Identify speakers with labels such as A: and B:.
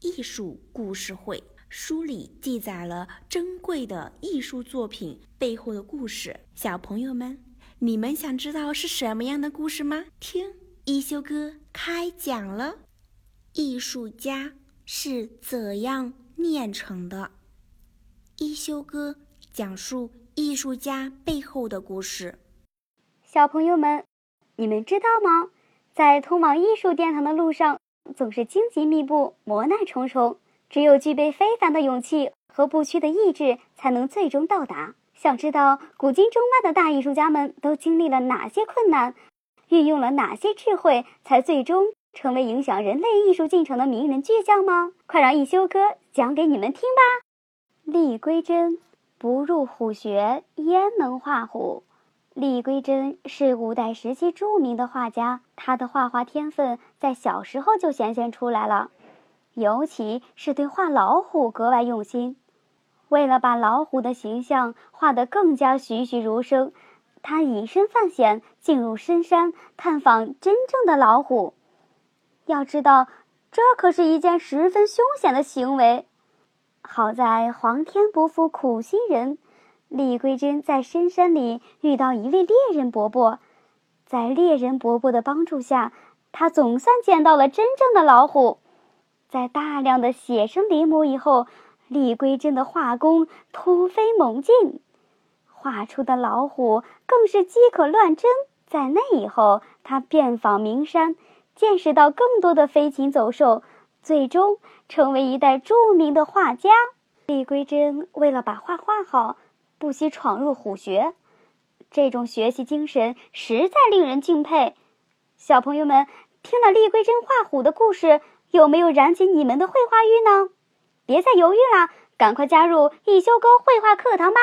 A: 艺术故事会》，书里记载了珍贵的艺术作品背后的故事。小朋友们。你们想知道是什么样的故事吗？听一休哥开讲了。艺术家是怎样炼成的？一休哥讲述艺术家背后的故事。
B: 小朋友们，你们知道吗？在通往艺术殿堂的路上，总是荆棘密布，磨难重重，只有具备非凡的勇气和不屈的意志，才能最终到达。想知道古今中外的大艺术家们都经历了哪些困难，运用了哪些智慧，才最终成为影响人类艺术进程的名人巨匠吗？快让一休哥讲给你们听吧！厉归真不入虎穴，焉能画虎？厉归真是五代时期著名的画家，他的画画天分在小时候就显现出来了，尤其是对画老虎格外用心。为了把老虎的形象画得更加栩栩如生，他以身犯险，进入深山探访真正的老虎。要知道，这可是一件十分凶险的行为。好在皇天不负苦心人，李桂珍在深山里遇到一位猎人伯伯，在猎人伯伯的帮助下，他总算见到了真正的老虎。在大量的写生临摹以后。李桂珍的画工突飞猛进，画出的老虎更是饥渴乱真。在那以后，他遍访名山，见识到更多的飞禽走兽，最终成为一代著名的画家。李桂珍为了把画画好，不惜闯入虎穴，这种学习精神实在令人敬佩。小朋友们，听了李桂珍画虎的故事，有没有燃起你们的绘画欲呢？别再犹豫了，赶快加入一休哥绘画课堂吧！